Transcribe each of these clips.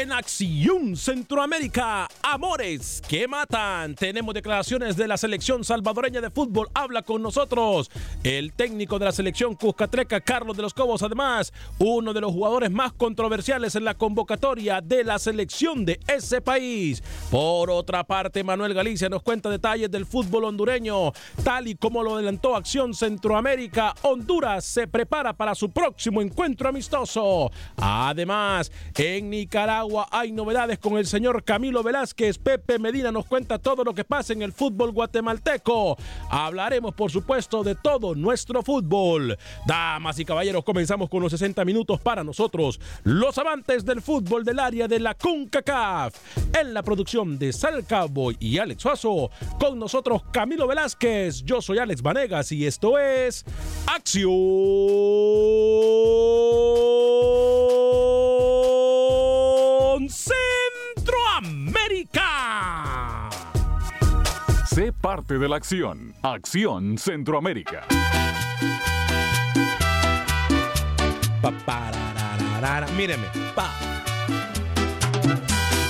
En Acción Centroamérica, amores que matan. Tenemos declaraciones de la selección salvadoreña de fútbol. Habla con nosotros el técnico de la selección Cuscatleca, Carlos de los Cobos. Además, uno de los jugadores más controversiales en la convocatoria de la selección de ese país. Por otra parte, Manuel Galicia nos cuenta detalles del fútbol hondureño. Tal y como lo adelantó Acción Centroamérica, Honduras se prepara para su próximo encuentro amistoso. Además, en Nicaragua hay novedades con el señor Camilo Velázquez. Pepe Medina nos cuenta todo lo que pasa en el fútbol guatemalteco. Hablaremos, por supuesto, de todo nuestro fútbol. Damas y caballeros, comenzamos con los 60 minutos para nosotros, los amantes del fútbol del área de la CONCACAF. En la producción de Sal Cowboy y Alex Suazo, con nosotros Camilo Velázquez. Yo soy Alex Vanegas y esto es Acción Centroamérica. Sé parte de la acción. Acción Centroamérica. Pa. Míreme. Pa.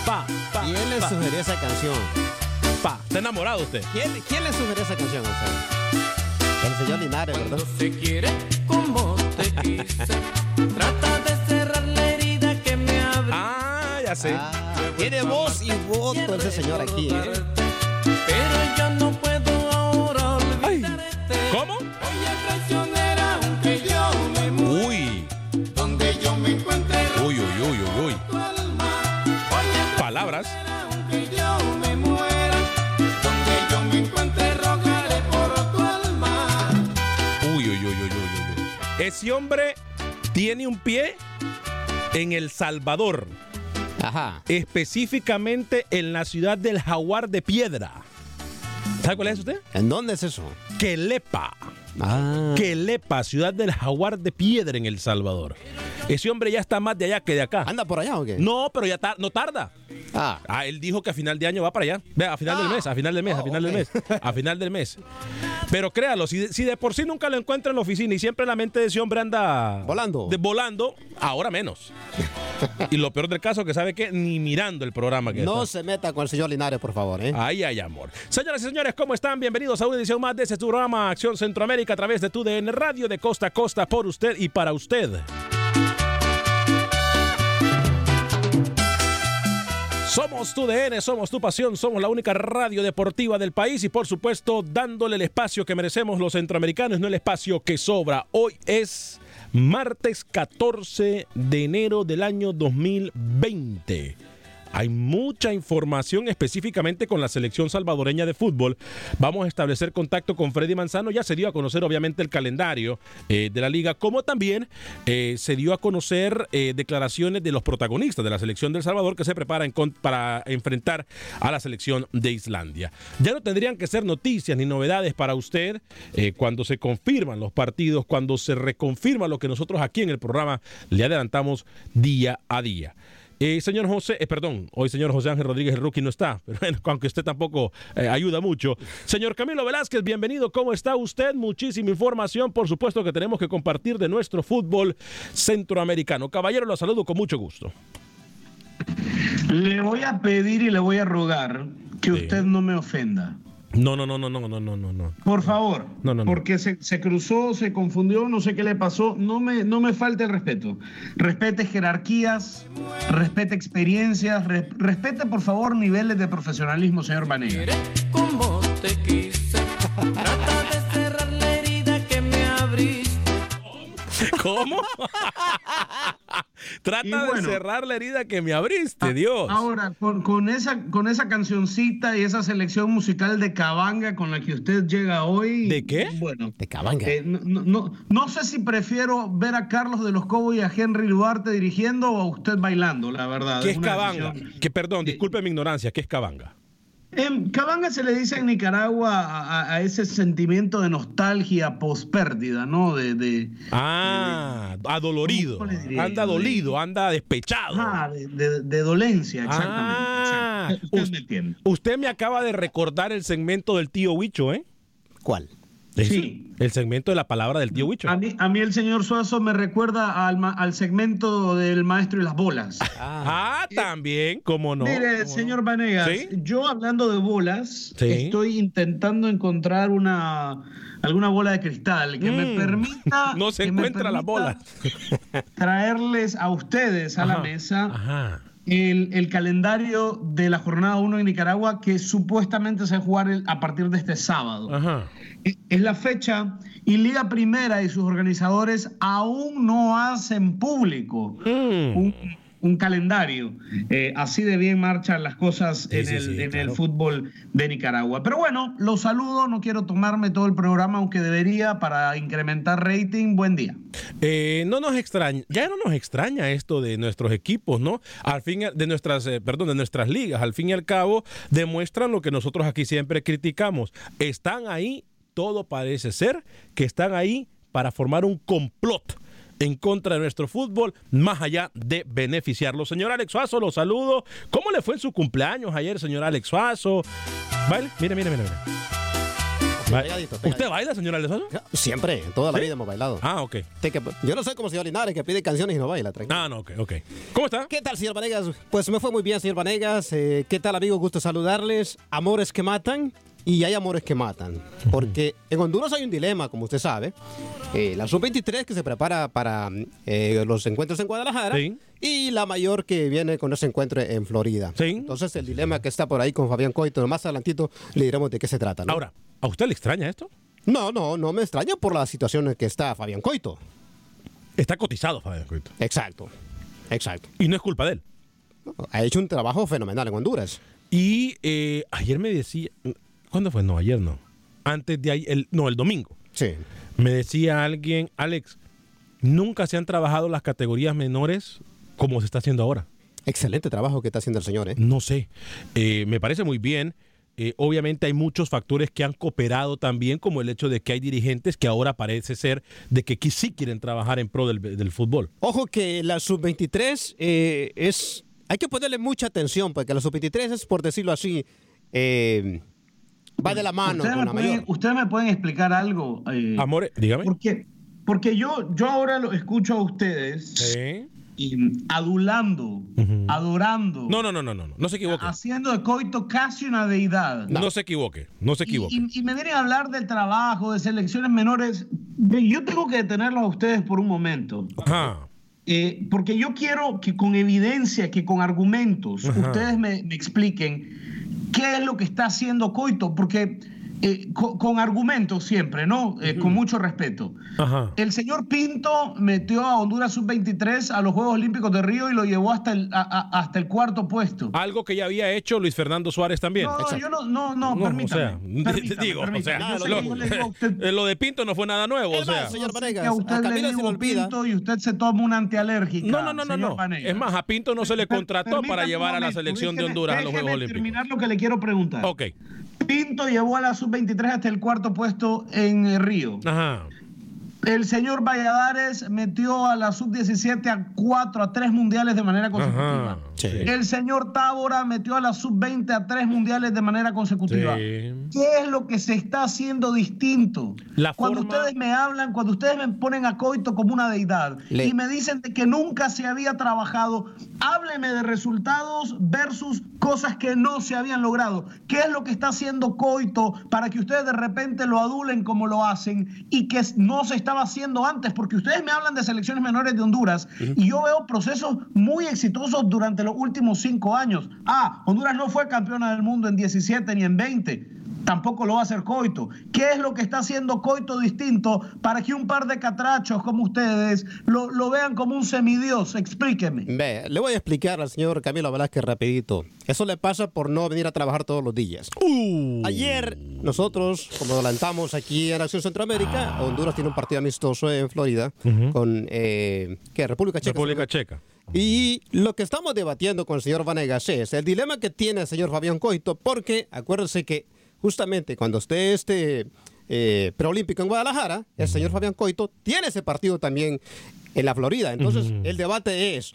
Pa, pa, ¿Quién le sugirió esa canción? pa. ¿Está enamorado usted? ¿Quién, quién le sugirió esa canción a usted? El señor Linares, ¿verdad? se quiere como te quise. Trata de Ah. Ah, tiene voz y voto ese señor aquí, ¿eh? Pero no puedo ahora olvidarte. ¿Cómo? Uy. Donde yo me encuentre Uy, uy, uy, Palabras. Uy, uy, uy, uy, uy, uy, uy. Ese hombre tiene un pie en El Salvador, Ajá. específicamente en la ciudad del Jaguar de Piedra. ¿Sabe cuál es usted? ¿En dónde es eso? Quelepa. Ah. Quelepa, ciudad del Jaguar de Piedra en El Salvador. Ese hombre ya está más de allá que de acá. ¿Anda por allá o qué? No, pero ya no tarda. Ah. Ah, él dijo que a final de año va para allá. Vea, a final del mes, a final del mes, a final del mes, a final del mes. Pero créalo, si de, si de por sí nunca lo encuentra en la oficina y siempre la mente de ese hombre anda Volando. de- volando, ahora menos. y lo peor del caso que sabe que ni mirando el programa que No está. se meta con el señor Linares, por favor, ¿eh? Ahí hay amor. Señoras y señores, ¿cómo están? Bienvenidos a una edición más de este programa Acción Centroamérica a través de tu DN Radio de costa a costa por usted y para usted. Somos tu DN, somos tu pasión, somos la única radio deportiva del país y por supuesto dándole el espacio que merecemos los centroamericanos, no el espacio que sobra. Hoy es martes 14 de enero del año 2020. Hay mucha información específicamente con la selección salvadoreña de fútbol. Vamos a establecer contacto con Freddy Manzano. Ya se dio a conocer obviamente el calendario eh, de la liga, como también eh, se dio a conocer eh, declaraciones de los protagonistas de la selección del Salvador que se preparan con- para enfrentar a la selección de Islandia. Ya no tendrían que ser noticias ni novedades para usted cuando se confirman los partidos, cuando se reconfirma lo que nosotros aquí en el programa le adelantamos día a día. Eh, señor José, eh, perdón, hoy señor José Ángel Rodríguez el rookie no está, pero bueno, aunque usted tampoco eh, ayuda mucho. Señor Camilo Velázquez, bienvenido, ¿cómo está usted? Muchísima información, por supuesto que tenemos que compartir de nuestro fútbol centroamericano. Caballero, lo saludo con mucho gusto. Le voy a pedir y le voy a rogar que Sí. usted no me ofenda. No, no, no, no, no, no, no, no. Por favor. No, no, no. Porque se, se, cruzó, se confundió, no sé qué le pasó. No me, no me falte el respeto. Respete jerarquías, respete experiencias, respete, por favor, niveles de profesionalismo, señor Vanega. ¿Cómo? Trata de cerrar la herida que me abriste, Ah, Dios. Ahora, con, con esa, con esa cancioncita y esa selección musical de Cabanga con la que usted llega hoy. ¿De qué? Bueno. De Cabanga. eh, no, no- no- sé si prefiero ver a Carlos de los Cobos y a Henry Duarte dirigiendo o a usted bailando, la verdad. ¿Qué es cabanga? decisión- Que perdón, disculpe mi ignorancia, ¿qué es cabanga? Em, cabanga se le dice en Nicaragua a, a- a ese sentimiento de nostalgia post-pérdida, ¿no? De, de, Ah, adolorido. ¿Cómo le diría Anda dolido, anda despechado. ajá, de, de- de dolencia, exactamente. Ah, exacto. Usted us- me entiende. Usted me acaba de recordar el segmento del tío Huicho, ¿eh? ¿Cuál? Sí. El segmento de la palabra del tío Huicho. A mí, a mí el señor Suazo me recuerda al, ma- al segmento del maestro y las bolas. Ah, también, cómo no. Mire, ¿Cómo no? señor Vanegas, ¿Sí? yo hablando de bolas, Sí. estoy intentando encontrar una alguna bola de cristal que me Mm. permita No se encuentra la bola. traerles a ustedes a la mesa Ajá. El, el calendario de la jornada 1 en Nicaragua que supuestamente se va a jugar el- a partir de este sábado. Ajá. E- Es la fecha y Liga Primera y sus organizadores aún no hacen público Mm. un, un calendario. Eh, así de bien marchan las cosas en, sí, el, sí, en claro. el fútbol de Nicaragua. Pero bueno, los saludo, no quiero tomarme todo el programa, aunque debería, para incrementar rating. Buen día. Eh, no nos extraña, ya no nos extraña esto de nuestros equipos, ¿no? Al fin, de nuestras, eh, perdón, de nuestras ligas, al fin y al cabo, demuestran lo que nosotros aquí siempre criticamos. Están ahí, todo parece ser que están ahí para formar un complot en contra de nuestro fútbol, más allá de beneficiarlo. Señor Alex Suazo, lo saludo. ¿Cómo le fue en su cumpleaños ayer, señor Alex Suazo? Baile, mire, mire, mire, mire. Ba- pegadito, pegadito. ¿Usted baila, señor Alex Suazo? Siempre, toda la ¿Sí? vida hemos bailado. Ah, ok. Yo no soy como señor Linares que pide canciones y no baila. tranquilo. Ah, no, ok, ok. ¿Cómo está? ¿Qué tal, señor Vanegas? Pues me fue muy bien, señor Vanegas. Eh, ¿Qué tal, amigo? Gusto saludarles. Amores que matan y hay amores que matan. Porque en Honduras hay un dilema, como usted sabe. Eh, la sub-23 que se prepara para eh, los encuentros en Guadalajara Sí. y la mayor que viene con ese encuentro en Florida. Sí. Entonces, el dilema que está por ahí con Fabián Coito, más adelantito le diremos de qué se trata. ¿no? Ahora, ¿a usted le extraña esto? No, no, no me extraña por la situación en que está Fabián Coito. Está cotizado, Fabián Coito. Exacto. Exacto. Y no es culpa de él. Ha hecho un trabajo fenomenal en Honduras. Y eh, ayer me decía, ¿cuándo fue? No, ayer no. Antes de ayer, el, no, el domingo. Sí. Me decía alguien, Alex, nunca se han trabajado las categorías menores como se está haciendo ahora. Excelente trabajo que está haciendo el señor, ¿eh? No sé, Eh, me parece muy bien. Eh, obviamente hay muchos factores que han cooperado también, como el hecho de que hay dirigentes que ahora parece ser de que sí quieren trabajar en pro del, del fútbol. Ojo que la sub-23 eh, es... Hay que ponerle mucha atención porque la sub-23 es, por decirlo así, eh, va de la mano ¿Ustedes con me, la pueden, mayor. ustedes me pueden explicar algo? Eh, Amores, dígame. Porque, porque yo, yo ahora lo escucho a ustedes Sí. y, adulando, adorando, No, no, no, no, no, no, no se equivoque. haciendo de Coito casi una deidad. No. se equivoque, no se Y, equivoque. y- y me vienen a hablar del trabajo, de selecciones menores. Yo tengo que detenerlos a ustedes por un momento. Ajá. Eh, porque yo quiero que con evidencia, que con argumentos, Ajá. ustedes me, me expliquen qué es lo que está haciendo Coito. Porque eh, co- con, argumentos siempre, ¿no? Eh, Con mucho respeto. Ajá. El señor Pinto metió a Honduras sub-23 a los Juegos Olímpicos de Río y lo llevó hasta el, a- a- hasta el cuarto puesto. Algo que ya había hecho Luis Fernando Suárez también. No, no, yo no, no, no, No, permítame. o sea, permítame, digo, o permítame. sea, Yo sé lo, le digo a usted- lo de Pinto no fue nada nuevo, o Es más, sea. señor Vanegas, a a usted le se le digo olvida. Pinto y usted se toma una antialérgica. No, no, no, no, no. Vanegas. Es más, a Pinto no se le contrató para llevar un a la momento, selección de déjeme- Honduras a los Juegos Olímpicos. terminar lo que le quiero preguntar. Ok. Pinto llevó a la sub-23 hasta el cuarto puesto en Río. Ajá. El señor Valladares metió a la sub-17 a cuatro, a tres mundiales de manera consecutiva. Ajá. Sí. El señor Tábora metió a la sub-20 a tres mundiales de manera consecutiva. Sí. ¿Qué es lo que se está haciendo distinto? La cuando forma- ustedes me hablan, cuando ustedes me ponen a Coito como una deidad Le- y me dicen de que nunca se había trabajado, hábleme de resultados versus cosas que no se habían logrado. ¿Qué es lo que está haciendo Coito para que ustedes de repente lo adulen como lo hacen y que no se estaba haciendo antes? Porque ustedes me hablan de selecciones menores de Honduras y yo veo procesos muy exitosos durante los últimos cinco años. Ah, Honduras no fue campeona del mundo en 17 ni en 20 tampoco lo va a hacer Coito. ¿Qué es lo que está haciendo Coito distinto para que un par de catrachos como ustedes lo, lo vean como un semidios? Explíqueme. Ve, le voy a explicar al señor Camilo Velázquez rapidito. Eso le pasa por no venir a trabajar todos los días. Uh. Ayer nosotros, como adelantamos aquí en Acción Centroamérica, Honduras tiene un partido amistoso en Florida con eh, ¿qué? República Checa. República Checa. Y lo que estamos debatiendo con el señor Vanegas es el dilema que tiene el señor Fabián Coito, porque acuérdense que justamente cuando esté este eh, preolímpico en Guadalajara, el señor Fabián Coito tiene ese partido también en la Florida. Entonces, el debate es,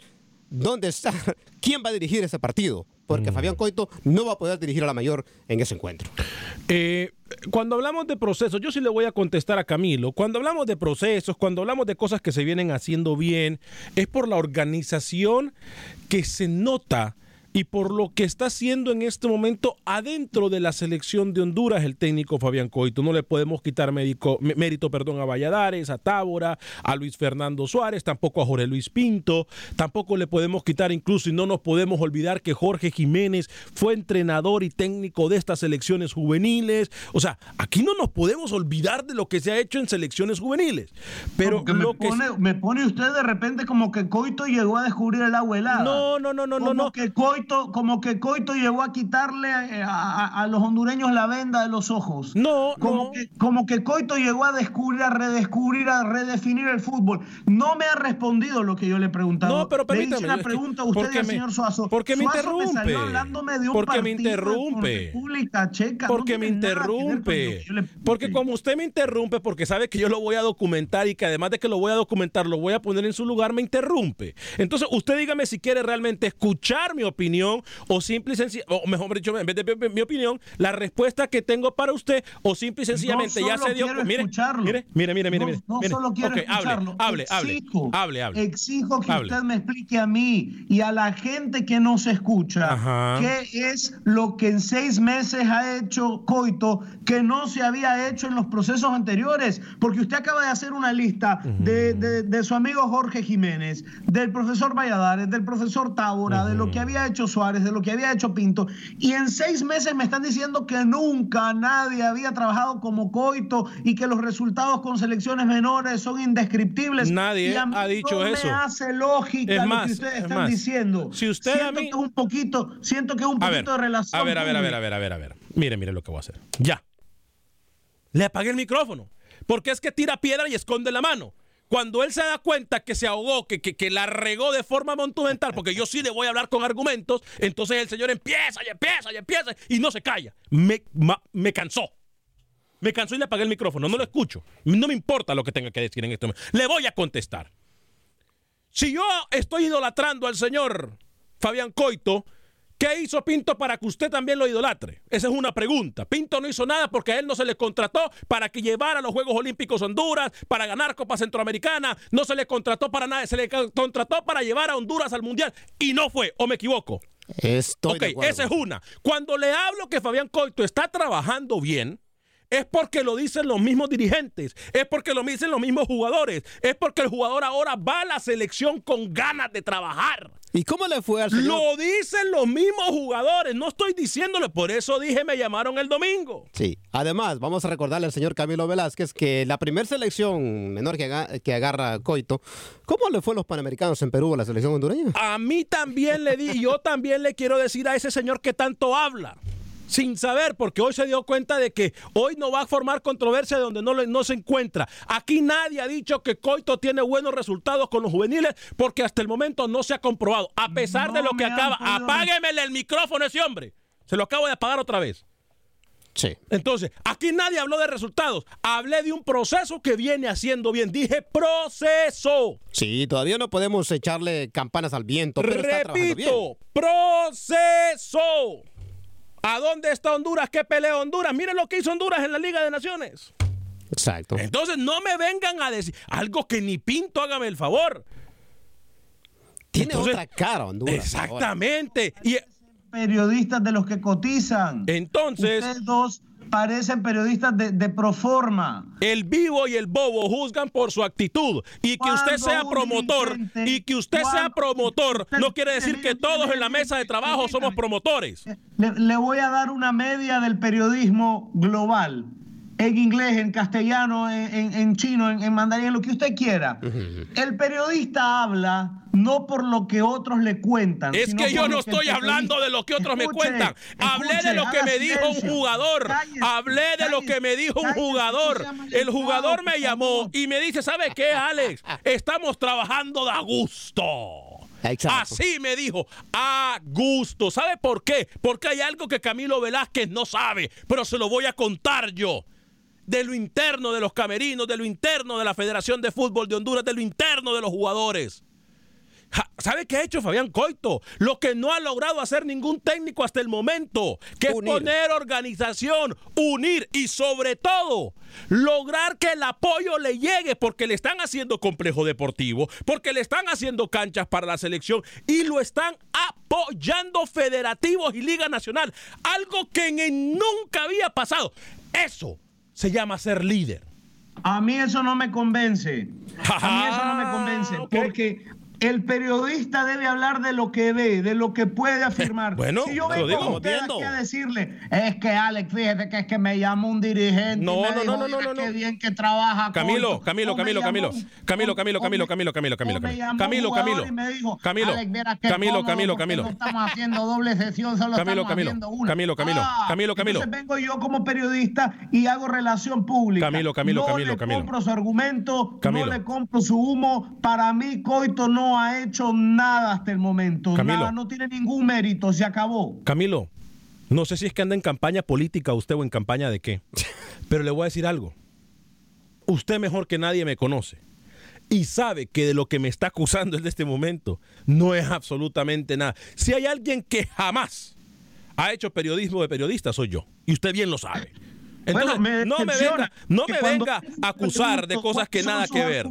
¿dónde está? ¿Quién va a dirigir ese partido? Porque Fabián Coito no va a poder dirigir a la mayor en ese encuentro. Eh, cuando hablamos de procesos, yo sí le voy a contestar a Camilo. Cuando hablamos de procesos, cuando hablamos de cosas que se vienen haciendo bien, es por la organización que se nota y por lo que está haciendo en este momento adentro de la selección de Honduras el técnico Fabián Coito. No le podemos quitar médico- mérito perdón, a Valladares, a Tábora, a Luis Fernando Suárez, tampoco a Jorge Luis Pinto, tampoco le podemos quitar incluso y no nos podemos olvidar que Jorge Jiménez fue entrenador y técnico de estas selecciones juveniles. O sea, aquí no nos podemos olvidar de lo que se ha hecho en selecciones juveniles. Pero que me, que pone, me pone usted de repente como que Coito llegó a descubrir el agua helada. No, no, no, no, no, como no. Que Coito, como que Coito llegó a quitarle eh, a, a- a los hondureños la venda de los ojos. No, como no. Que, como que Coito llegó a descubrir, a redescubrir, a redefinir el fútbol. No me ha respondido lo que yo le he preguntado. No, pero Le permítame. hice que- pregunta a usted y porque al me- señor Suazo. Porque me Suazo interrumpe. salió hablándome de un porque me interrumpe. República Checa. No Porque me interrumpe. le Porque como usted me interrumpe, porque sabe que yo lo voy a documentar y que además de que lo voy a documentar, lo voy a poner en su lugar, me interrumpe. Entonces, usted dígame si quiere realmente escuchar mi opinión o simple y sencillamente, o mejor dicho, en vez de mi- mi opinión, la respuesta que tengo para usted o simple y sencillamente ya solo se dio. Mire, mire, mire, mire, mire. No, no mire. solo quiero Ok, escucharlo. Hable, hable, exijo, hable, hable. Exijo que Hable. usted me explique a mí y a la gente que nos escucha Ajá. qué es lo que en seis meses ha hecho Coito que no se había hecho en los procesos anteriores. Porque usted acaba de hacer una lista de, de- de su amigo Jorge Jiménez, del profesor Valladares, del profesor Tábora, de lo que había hecho Suárez, de lo que había hecho Pinto. Y en seis meses me están diciendo que nunca nadie había trabajado como Coito y que los resultados con selecciones menores son indescriptibles. Nadie Y a mí ha dicho no eso. me hace lógica Es lo más, que ustedes es están más. diciendo. Si usted a siento mí- que un poquito, siento que un A poquito ver, de relación. a ver, a ver, a ver, a ver, a ver, a ver. Mire, mire lo que voy a hacer. Ya. Le apagué el micrófono. Porque es que tira piedra y esconde la mano. Cuando él se da cuenta que se ahogó, que, que, que la regó de forma monumental, porque yo sí le voy a hablar con argumentos, entonces el señor empieza y empieza y empieza y no se calla. Me, me cansó. Me cansó y le apagué el micrófono. No lo escucho. No me importa lo que tenga que decir en este momento. Le voy a contestar. Si yo estoy idolatrando al señor Fabián Coito, ¿qué hizo Pinto para que usted también lo idolatre? Esa es una pregunta. Pinto no hizo nada porque a él no se le contrató para que llevara a los Juegos Olímpicos Honduras, para ganar Copa Centroamericana, no se le contrató para nada, se le co- contrató para llevar a Honduras al Mundial y no fue, o me equivoco. Estoy ok, de esa es una. Cuando le hablo que Fabián Coito está trabajando bien, es porque lo dicen los mismos dirigentes, es porque lo dicen los mismos jugadores, es porque el jugador ahora va a la selección con ganas de trabajar. ¿Y cómo le fue al señor? Lo dicen los mismos jugadores, no estoy diciéndole, por eso dije me llamaron el domingo. Sí, además vamos a recordarle al señor Camilo Velázquez que la primera selección menor que, aga- que agarra Coito, ¿cómo le fue a los Panamericanos en Perú a la selección hondureña? A mí también le di, y yo también le quiero decir a ese señor que tanto habla, sin saber, porque hoy se dio cuenta de que hoy no va a formar controversia de donde no, le- no se encuentra. Aquí nadie ha dicho que Coito tiene buenos resultados con los juveniles, porque hasta el momento no se ha comprobado. A pesar de lo que acaba, apáguemele el micrófono a ese hombre. Se lo acabo de apagar otra vez. Sí. Entonces, aquí nadie habló de resultados. Hablé de un proceso que viene haciendo bien. Dije proceso. Sí, todavía no podemos echarle campanas al viento, pero está trabajando bien. Repito, proceso. ¿A dónde está Honduras? ¿Qué pelea Honduras? Miren lo que hizo Honduras en la Liga de Naciones. Exacto. Entonces no me vengan a decir algo que ni pinto, hágame el favor. Tiene Entonces- otra cara Honduras. Exactamente. Y Periodistas de los que cotizan. entonces Ustedes dos parecen periodistas de, de proforma. el vivo y el bobo juzgan por su actitud y que usted sea promotor y que usted sea promotor no quiere decir que todos en la mesa de trabajo somos promotores. Le, le voy a dar una media del periodismo global. En inglés, en castellano, en, en- en chino, en, en mandarín, lo que usted quiera. El periodista habla no por lo que otros le cuentan. Es sino que yo no estoy hablando de lo que otros me cuentan. Hablé de lo que me dijo un jugador. Cállese, Hablé de lo que me dijo un jugador. El jugador me llamó y me dice, ¿sabe qué, Alex? Estamos trabajando de a gusto. Exacto. Así me dijo, a gusto. ¿Sabe por qué? Porque hay algo que Camilo Velázquez no sabe, pero se lo voy a contar yo. De lo interno de los camerinos, de lo interno de la Federación de Fútbol de Honduras, de lo interno de los jugadores. ¿Sabe qué ha hecho Fabián Coito? Lo que no ha logrado hacer ningún técnico hasta el momento, que Unir. es poner organización, unir y sobre todo lograr que el apoyo le llegue porque le están haciendo complejo deportivo, porque le están haciendo canchas para la selección y lo están apoyando federativos y Liga Nacional, algo que nunca había pasado. Eso se llama ser líder. A mí eso no me convence. A mí eso no me convence. Porque el periodista debe hablar de lo que ve, de lo que puede afirmar. Bueno, si yo vengo digo. a usted Entiendo. aquí a decirle, es que Alex, fíjate que es que me llamó un dirigente. No, no, no, no, no, "Mira no, Qué no. bien que trabaja. Camilo, Coito". Camilo, Camilo, Camilo. Camilo, Camilo, Camilo, Camilo, Camilo, Camilo, Camilo. Camilo, Camilo. Camilo, "Alex, mira qué Camilo, Camilo, Camilo. No estamos haciendo doble sesión, solo Camilo, estamos Camilo, haciendo una. Camilo, Camilo, Ah, Camilo, Camilo. Entonces vengo yo como periodista y hago relación pública. Camilo, Camilo, no Camilo, le Camilo. compro su argumento, Camilo. no le compro su humo. Para mí, Coito no ha hecho nada hasta el momento. Camilo. Nada, no tiene ningún mérito, se acabó. Camilo, no sé si es que anda en campaña política usted o en campaña de qué, pero le voy a decir algo. Usted mejor que nadie me conoce y sabe que de lo que me está acusando en este momento no es absolutamente nada. Si hay alguien que jamás ha hecho periodismo de periodista, soy yo. Y usted bien lo sabe. Entonces, Bueno, me no me venga, no me a acusar de cosas que nada que ver.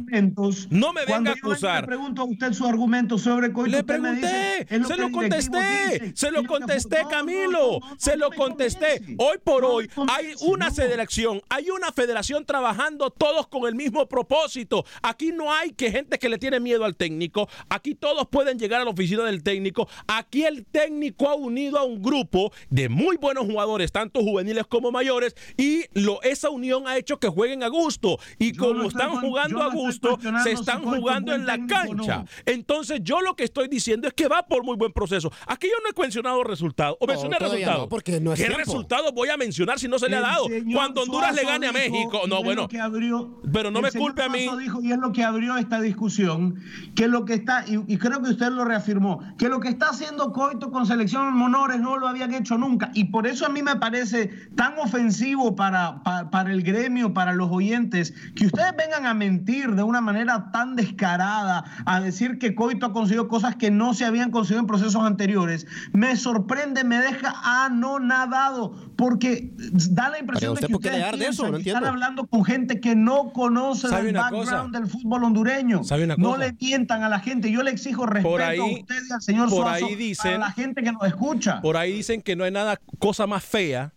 No me venga a acusar. Le pregunto a usted su argumento sobre Coito. Le pregunté, dice, es lo se lo contesté, dice, se lo contesté, no, no, Camilo, se lo contesté. Hoy por hoy hay una federación, hay una federación trabajando todos con el mismo propósito. Aquí no hay que gente que le tiene miedo al técnico, aquí todos pueden llegar a la oficina del técnico. Aquí el técnico ha unido a un grupo de muy buenos jugadores, tanto juveniles como mayores, y lo, esa unión ha hecho que jueguen a gusto. Y Yo como no están con- jugando a no gusto, se están jugando en la no. cancha. Entonces, yo lo que estoy diciendo es que va por muy buen proceso. Aquí yo no he mencionado resultados. O No, mencioné todavía resultados. no, porque no es ¿Qué tiempo. resultados voy a mencionar si no se le ha dado? Cuando Honduras le gane a México. y No, bueno. lo que abrió- Pero no me culpe a mí. Dijo, y es lo que abrió esta discusión, que lo que está, y, y creo que usted lo reafirmó, que lo que está haciendo Coito con selección en menores no lo habían hecho nunca. Y por eso a mí me parece tan ofensivo para, para, para el gremio, para los oyentes, que ustedes vengan a mentir de una manera tan descarada, a decir que Coito ha conseguido cosas que no se habían conseguido en procesos anteriores. Me sorprende, me deja anonadado, porque da la impresión de que ustedes de eso? No están hablando con gente que no conoce ¿Sabe del background cosa? del fútbol hondureño. ¿Sabe una No le mientan a la gente. Yo le exijo respeto Por ahí- a usted y al señor por Suazo ahí dicen- a la gente que nos escucha. Por ahí dicen que no hay nada, cosa más fea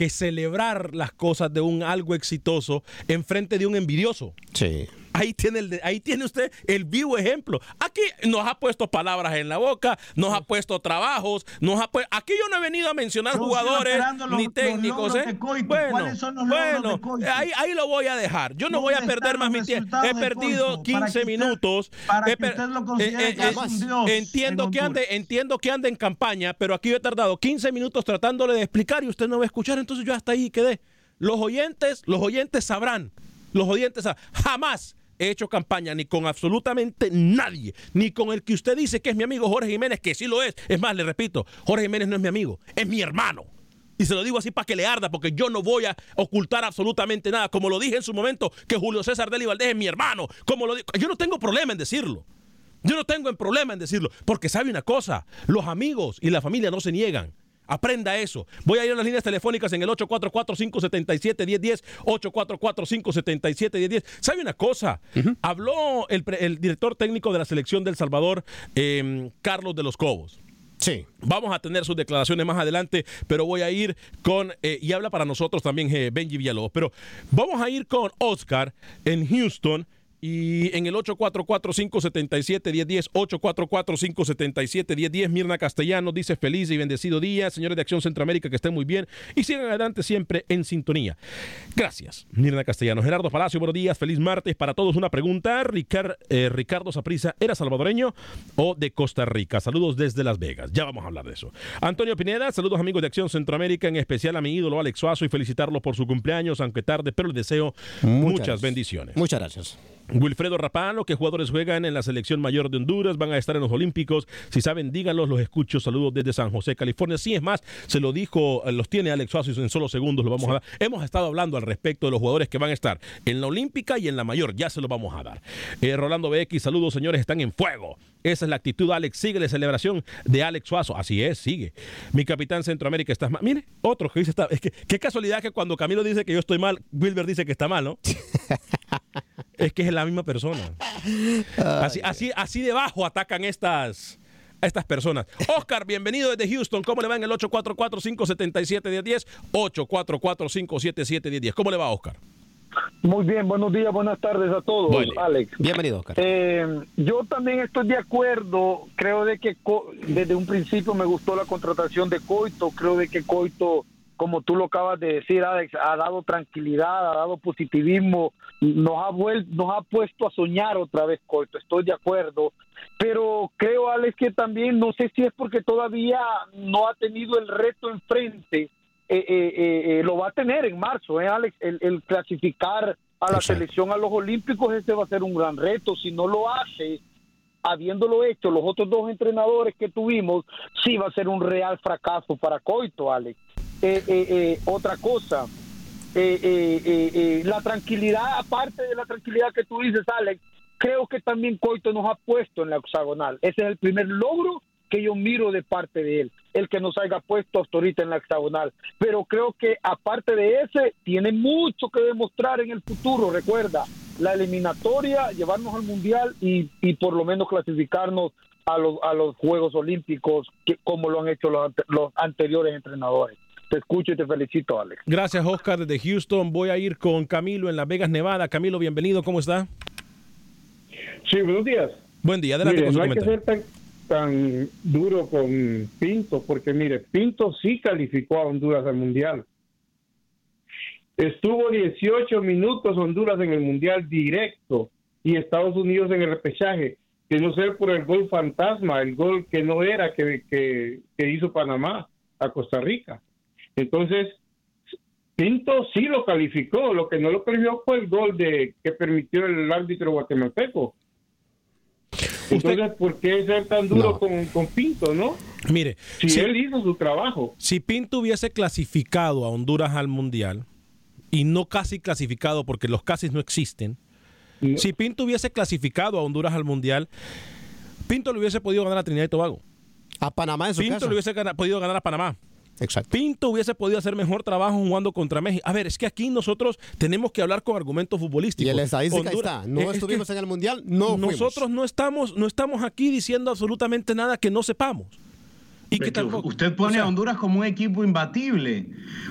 que celebrar las cosas de un algo exitoso en frente de un envidioso. Sí. Ahí tiene, el ahí tiene usted el vivo ejemplo. Aquí nos ha puesto palabras en la boca, nos ha puesto trabajos, nos ha pu- Aquí yo no he venido a mencionar jugadores los- ni técnicos. ¿eh? Coito. Bueno, ¿Cuáles son los bueno, ahí, ahí lo voy a dejar. Yo no voy a ¿Dónde perder más mi tiempo. He perdido Coito? Para 15 que usted- minutos. para que usted lo considere que es un dios entiendo, en que ande, entiendo que ande en campaña, pero aquí yo he tardado 15 minutos tratándole de explicar y usted no va a escuchar, entonces yo hasta ahí quedé. Los oyentes, los oyentes sabrán, los oyentes sabrán. Jamás he hecho campaña ni con absolutamente nadie, ni con el que usted dice que es mi amigo Jorge Jiménez, que sí lo es. Es más, le repito, Jorge Jiménez no es mi amigo, es mi hermano. Y se lo digo así para que le arda, porque yo no voy a ocultar absolutamente nada. Como lo dije en su momento, que Julio César Deli Valdés es mi hermano. Como lo yo no tengo problema en decirlo. Yo no tengo en problema en decirlo. Porque sabe una cosa, los amigos y la familia no se niegan. Aprenda eso. Voy a ir a las líneas telefónicas en el 844-577-1010, 844-577-1010. ¿Sabe una cosa? Habló el, director técnico de la selección del Salvador, eh, Carlos de los Cobos. Sí. Vamos a tener sus declaraciones más adelante, pero voy a ir con, eh, y habla para nosotros también eh, Benji Villalobos, pero vamos a ir con Oscar en Houston. Y en el 844-577-1010, 844-577-1010, Mirna Castellano dice feliz y bendecido día, señores de Acción Centroamérica, que estén muy bien y sigan adelante siempre en sintonía. Gracias, Mirna Castellano. Gerardo Palacio, buenos días, feliz martes para todos. Una pregunta, Ricar- eh, Ricardo Saprisa, ¿era salvadoreño o de Costa Rica? Saludos desde Las Vegas, ya vamos a hablar de eso. Antonio Pineda, saludos amigos de Acción Centroamérica, en especial a mi ídolo Alex Suazo y felicitarlo por su cumpleaños, aunque tarde, pero les deseo muchas, bendiciones. Muchas gracias. Wilfredo Rapano, ¿qué jugadores juegan en la selección mayor de Honduras? Van a estar en los Olímpicos. Si saben, díganlos, los escucho. Saludos desde San José, California. Sí, es más, se lo dijo, eh, los tiene Alex Suazo y en solo segundos lo vamos a dar. Hemos estado hablando al respecto de los jugadores que van a estar en la Olímpica y en la mayor. Ya se lo vamos a dar. Eh, Rolando BX, saludos, señores, están en fuego. Esa es la actitud, Alex. Sigue la celebración de Alex Suazo. Así es, sigue. Mi capitán Centroamérica está mal. Mire, otro que dice, está, es que qué casualidad que cuando Camilo dice que yo estoy mal, Wilber dice que está mal, ¿no? es que es la misma persona. Así, así, así debajo atacan estas, a estas personas. Oscar, bienvenido desde Houston. ¿Cómo le va en el 844-577-1010? 844-577-1010. ¿Cómo le va, Oscar? Muy bien, buenos días, buenas tardes a todos. Alex. Bienvenido, Oscar. Eh, yo también estoy de acuerdo, creo de que Co- desde un principio me gustó la contratación de Coito, creo de que Coito, como tú lo acabas de decir, Alex, ha dado tranquilidad, ha dado positivismo, nos ha, vuel- nos ha puesto a soñar otra vez Coito, estoy de acuerdo, pero creo, Alex, que también, no sé si es porque todavía no ha tenido el reto enfrente, eh, eh, eh, eh, lo va a tener en marzo, ¿eh, Alex? El, el clasificar a la selección a los Olímpicos, ese va a ser un gran reto. Si no lo hace, habiéndolo hecho los otros dos entrenadores que tuvimos, sí va a ser un real fracaso para Coito, Alex. Eh, eh, eh, otra cosa, eh, eh, la tranquilidad, aparte de la tranquilidad que tú dices, Alex, creo que también Coito nos ha puesto en la hexagonal. Ese es el primer logro que yo miro de parte de él, el que nos haya puesto hasta ahorita en la hexagonal. Pero creo que aparte de ese, tiene mucho que demostrar en el futuro. Recuerda, la eliminatoria, llevarnos al mundial y, y por lo menos clasificarnos a los, a los Juegos Olímpicos, que, como lo han hecho los, los anteriores entrenadores. Te escucho y te felicito, Alex. Gracias, Oscar, desde Houston. Voy a ir con Camilo en Las Vegas, Nevada. Camilo, bienvenido. ¿Cómo está? Sí, buenos días. Buen día. Adelante Mire, con su no hay que ser tan, tan duro con Pinto, porque mire, Pinto sí calificó a Honduras al Mundial. Estuvo 18 minutos Honduras en el Mundial directo y Estados Unidos en el repechaje, que no ser por el gol fantasma, el gol que no era que, que, que hizo Panamá a Costa Rica. Entonces, Pinto sí lo calificó, lo que no lo calificó fue el gol de que permitió el árbitro guatemalteco. Entonces, ¿por qué ser tan duro No. con, con Pinto, no? Mire, Si si- él hizo su trabajo. Si Pinto hubiese clasificado a Honduras al Mundial, y no casi clasificado porque los casi no existen, si Pinto hubiese clasificado a Honduras al Mundial, Pinto le hubiese podido ganar a Trinidad y Tobago. A Panamá en su Pinto casa. le hubiese gana- podido ganar a Panamá. Exacto. Pinto hubiese podido hacer mejor trabajo jugando contra México. A ver, es que aquí nosotros tenemos que hablar con argumentos futbolísticos. Y el estadística ahí está. No es que estuvimos en el Mundial, no fuimos. nosotros no estamos, no estamos aquí diciendo absolutamente nada que no sepamos. Y que Es que tampoco- usted pone o sea- a Honduras como un equipo imbatible.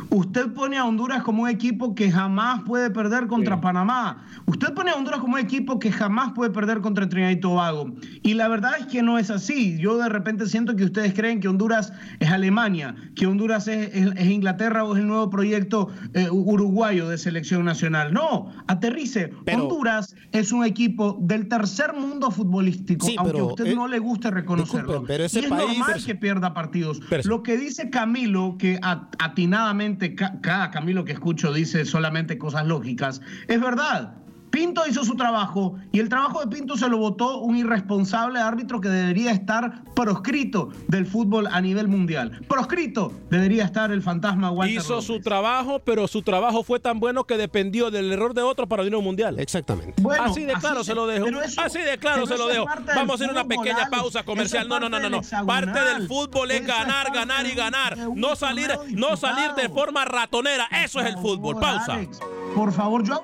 Usted pone a Honduras como un equipo que jamás puede perder contra Panamá. Usted pone a Honduras como un equipo que jamás puede perder contra Trinidad y Tobago. Y la verdad es que no es así. Yo de repente siento que ustedes creen que Honduras es Alemania, que Honduras es, es- es Inglaterra o es el nuevo proyecto eh, uruguayo de selección nacional. No, aterrice. Pero- Honduras es un equipo del tercer mundo futbolístico, Sí, aunque a usted eh, no le guste reconocerlo. disculpen, pero ese y es país- normal que pierda partidos. Lo que dice Camilo, que atinadamente ca- cada Camilo que escucho dice solamente cosas lógicas, es verdad. Pinto hizo su trabajo y el trabajo de Pinto se lo votó un irresponsable árbitro que debería estar proscrito del fútbol a nivel mundial. Proscrito debería estar el fantasma Walter Hizo su trabajo, pero su trabajo fue tan bueno que dependió del error de otro para ir a un mundial. Exactamente. Bueno, así de así claro se- se lo dejo. eso- así de claro se lo dejo. Vamos a hacer una pequeña Alex. pausa comercial. No, no, no, no, parte no. Parte del fútbol es ganar, ganar y ganar. No salir, no salir de forma ratonera. Eso es el fútbol. Pausa. Alex, por favor, yo.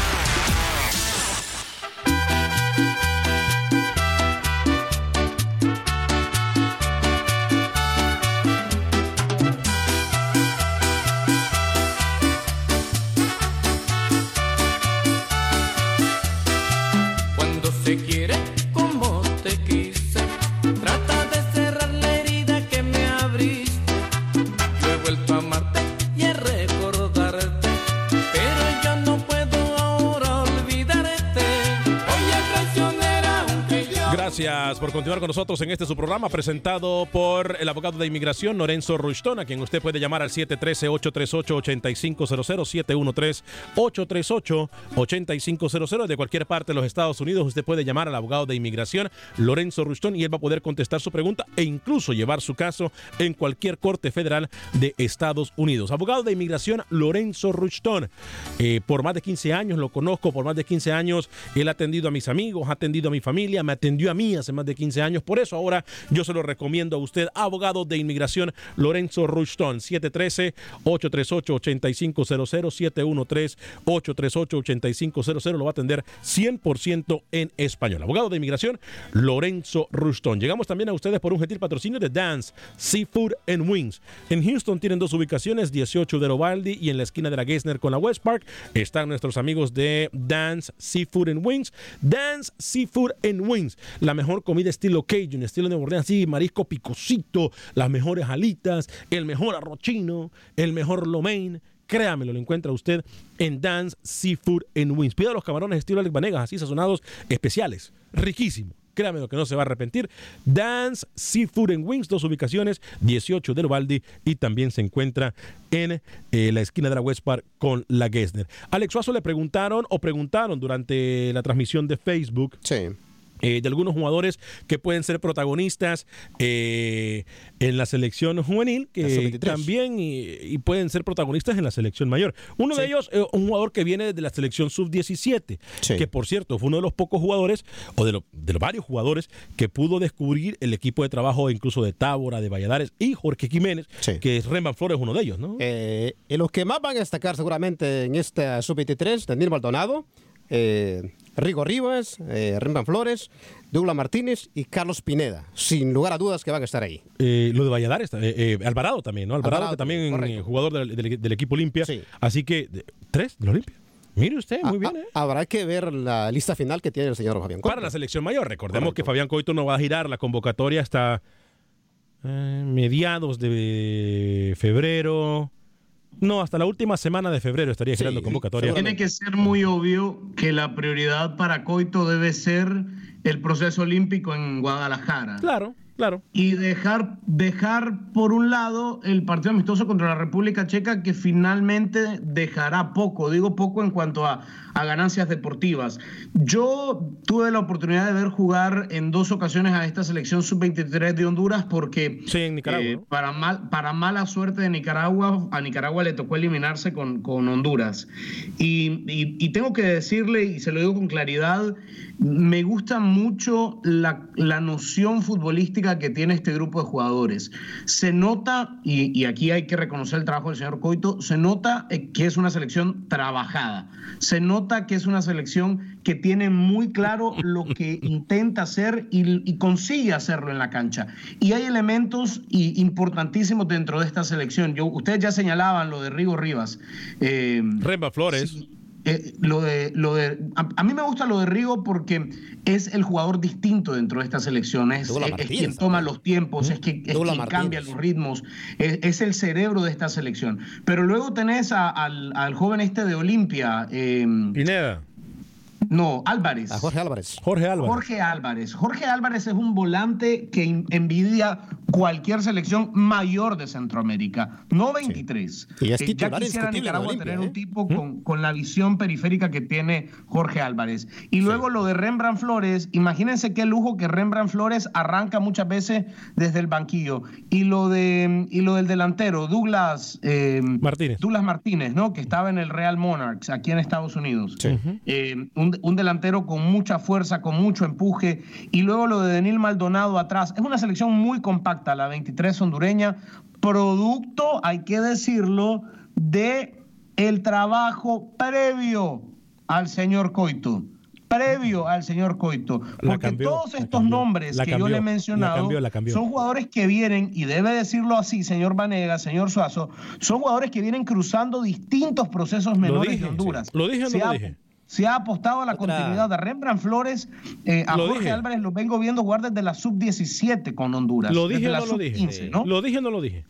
Continuar con nosotros en este su programa presentado por el abogado de inmigración Lorenzo Rushton, a quien usted puede llamar al 713-838-8500, 713-838-8500 de cualquier parte de los Estados Unidos. Usted puede llamar al abogado de inmigración Lorenzo Rushton y él va a poder contestar su pregunta e incluso llevar su caso en cualquier corte federal de Estados Unidos. Abogado de inmigración Lorenzo Rushton, eh, por más de 15 años lo conozco, por más de 15 años él ha atendido a mis amigos, ha atendido a mi familia, me atendió a mí hace más de 15 años. Por eso ahora yo se lo recomiendo a usted, abogado de inmigración Lorenzo Rushton, 713-838-8500, 713-838-8500. Lo va a atender 100% en español. Abogado de inmigración Lorenzo Rushton. Llegamos también a ustedes por un gentil patrocinio de Dance Seafood and Wings. En Houston tienen dos ubicaciones, 18 de Lovaldi y en la esquina de la Gessner con la West Park están nuestros amigos de Dance Seafood and Wings. Dance Seafood and Wings, la mejor comida estilo Cajun, estilo de Orleans, así, marisco picosito, las mejores alitas, el mejor arroz chino, el mejor lo mein. Créamelo, lo encuentra usted en Dance Seafood and Wings. Pida los camarones estilo Alex Vanegas, así sazonados especiales, riquísimo. Créame lo que no se va a arrepentir. Dance Seafood and Wings, dos ubicaciones, 18 de Ubaldi y también se encuentra en eh, la esquina de la West Park con la Gessner. Alex Suazo le preguntaron o preguntaron durante la transmisión de Facebook Sí. Eh, de algunos jugadores que pueden ser protagonistas eh, en la selección juvenil, que sub-23. también y, y pueden ser protagonistas en la selección mayor. Uno de ellos, eh, un jugador que viene de la selección sub-17, Sí. que por cierto fue uno de los pocos jugadores, o de, lo- de los varios jugadores, que pudo descubrir el equipo de trabajo incluso de Tábora, de Valladares y Jorge Jiménez, Sí. que es Remban Flores, uno de ellos, ¿no? Eh, y los que más van a destacar seguramente en esta sub-23, Daniel Maldonado, eh, Rigo Rivas, eh, Flores, Douglas Martínez y Carlos Pineda. Sin lugar a dudas que van a estar ahí. Eh, lo de Valladares, eh, eh, Alvarado también, ¿no? Alvarado, Alvarado que también correcto. jugador del, del- del equipo Olimpia. Sí. Así que, ¿tres del Olimpia? Mire usted, muy bien, ¿eh? Habrá que ver la lista final que tiene el señor Fabián Para Coito. la selección mayor. Recordemos Correcto. que Fabián Coito no va a girar la convocatoria hasta eh, mediados de febrero. No, hasta la última semana de febrero estaría Sí, girando sí, convocatoria. Tiene que ser muy obvio que la prioridad para Coito debe ser el proceso olímpico en Guadalajara. Claro, claro. y dejar, dejar por un lado el partido amistoso contra la República Checa que finalmente dejará poco, digo poco en cuanto a, a ganancias deportivas. Yo tuve la oportunidad de ver jugar en dos ocasiones a esta selección sub-23 de Honduras porque Sí, en Nicaragua. eh, ¿no? para, mal, para mala suerte de Nicaragua, a Nicaragua le tocó eliminarse con, con Honduras. Y, y- y tengo que decirle, y se lo digo con claridad, me gusta mucho la, la noción futbolística que tiene este grupo de jugadores. Se nota, y, y aquí hay que reconocer el trabajo del señor Coito, se nota eh, que es una selección trabajada. Se nota que es una selección que tiene muy claro lo que intenta hacer y, y consigue hacerlo en la cancha. Y hay elementos y, importantísimos dentro de esta selección. Yo, ustedes ya señalaban lo de Rigo Rivas. Eh, Remba Flores. Eh, lo de, lo de, a, a mí me gusta lo de Rigo porque es el jugador distinto dentro de esta selección. Es, quien toma los tiempos, es, que, es quien cambia los ritmos, es, es el cerebro de esta selección. Pero luego tenés a- al, al joven este de Olimpia, eh, Pineda. No, Álvarez. A Jorge Álvarez. Jorge Álvarez. Jorge Álvarez. Jorge Álvarez es un volante que envidia cualquier selección mayor de Centroamérica, no 23. Y es Eh, ya quisiera Nicaragua Olimpia, tener ¿eh? un tipo con, con la visión periférica que tiene Jorge Álvarez. Y luego lo de Rembrandt Flores, imagínense qué lujo que Rembrandt Flores arranca muchas veces desde el banquillo. Y lo, de, y lo del delantero, Douglas eh, Martínez. Douglas Martínez, ¿no? Que estaba en el Real Monarchs aquí en Estados Unidos. Eh, un, un delantero con mucha fuerza, con mucho empuje. Y luego lo de Denil Maldonado atrás. Es una selección muy compacta, la 23 hondureña, producto, hay que decirlo, de el trabajo previo al señor Coito. Previo al señor Coito. Porque cambió, todos estos cambió, nombres que yo le he mencionado la son jugadores que vienen, y debe decirlo así, señor Vanega, señor Suazo, son jugadores que vienen cruzando distintos procesos menores dije, de Honduras. sí. ¿Lo dije o no lo dije? Se ha apostado a la Otra- continuidad de Rembrandt Flores, eh, a Lo Jorge dije. Álvarez lo vengo viendo jugar desde la sub-17 con Honduras. ¿Lo dije desde la no lo dije? sub-15, ¿no? ¿Lo dije o no lo dije?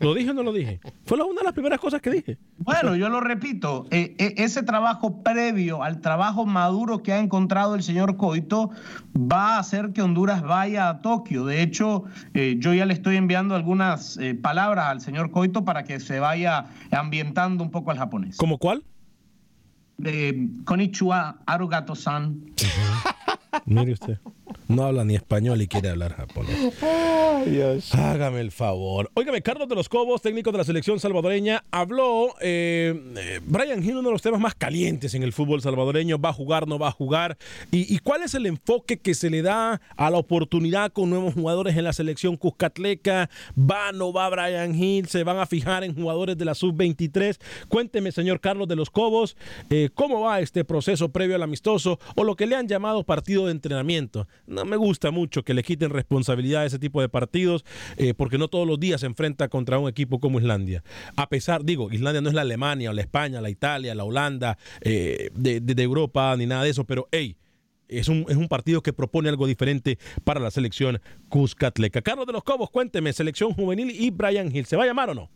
¿Lo dije o no lo dije? Fue una de las primeras cosas que dije. Bueno, yo lo repito, eh, eh, ese trabajo previo al trabajo maduro que ha encontrado el señor Coito va a hacer que Honduras vaya a Tokio. De hecho, eh, yo ya le estoy enviando algunas palabras al señor Coito para que se vaya ambientando un poco al japonés. ¿Cómo cuál? Konnichiwa, Arugato-san. Mire usted. No habla ni español y quiere hablar japonés. Hágame el favor. Óigame, Carlos de los Cobos, técnico de la selección salvadoreña, habló. eh, eh, Brian Hill, uno de los temas más calientes en el fútbol salvadoreño. ¿Va a jugar, no va a jugar? ¿Y, y cuál es el enfoque que se le da a la oportunidad con nuevos jugadores en la selección Cuscatleca? ¿Va, no va Brian Hill? ¿Se van a fijar en jugadores de la sub-23? Cuénteme, señor Carlos de los Cobos, eh, cómo va este proceso previo al amistoso o lo que le han llamado partido de entrenamiento. No me gusta mucho que le quiten responsabilidad a ese tipo de partidos eh, porque no todos los días se enfrenta contra un equipo como Islandia. A pesar, digo, Islandia no es la Alemania o la España, la Italia, la Holanda eh, de, de- Europa ni nada de eso, pero hey, es un, es un partido que propone algo diferente para la selección Cuscatleca. Carlos de los Cobos, cuénteme, selección juvenil y Brian Hill, ¿se va a llamar o no?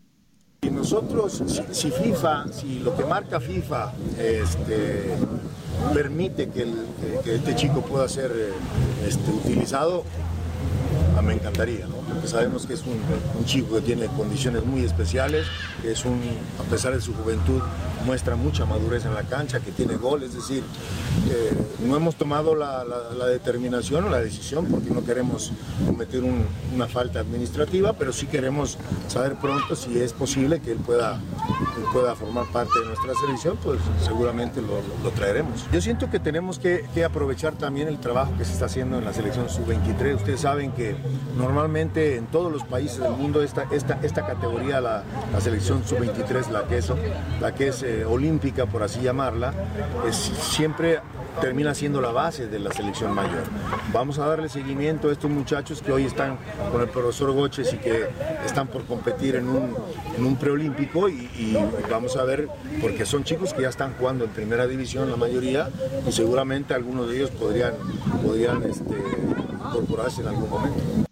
Nosotros, si FIFA, si lo que marca FIFA este, permite que, este chico pueda ser eh, este, utilizado, me encantaría, ¿no? porque sabemos que es un, un chico que tiene condiciones muy especiales, que es un, a pesar de su juventud, muestra mucha madurez en la cancha, que tiene gol, es decir, eh, no hemos tomado la, la- la determinación o la decisión porque no queremos cometer un- una falta administrativa, pero sí queremos saber pronto si es posible que él pueda, él pueda formar parte de nuestra selección, pues seguramente lo, lo traeremos. Yo siento que tenemos que, que aprovechar también el trabajo que se está haciendo en la selección sub-23. Ustedes saben que normalmente en todos los países del mundo esta, esta, esta categoría, la, la selección sub-23, la que es, la que es eh, olímpica, por así llamarla, es, siempre termina siendo la base de la selección mayor. Vamos a darle seguimiento a estos muchachos que hoy están con el profesor Goches y que están por competir en un, preolímpico y, y vamos a ver, porque son chicos que ya están jugando en primera división la mayoría y seguramente algunos de ellos podrían, podrían este, incorporarse en algún momento.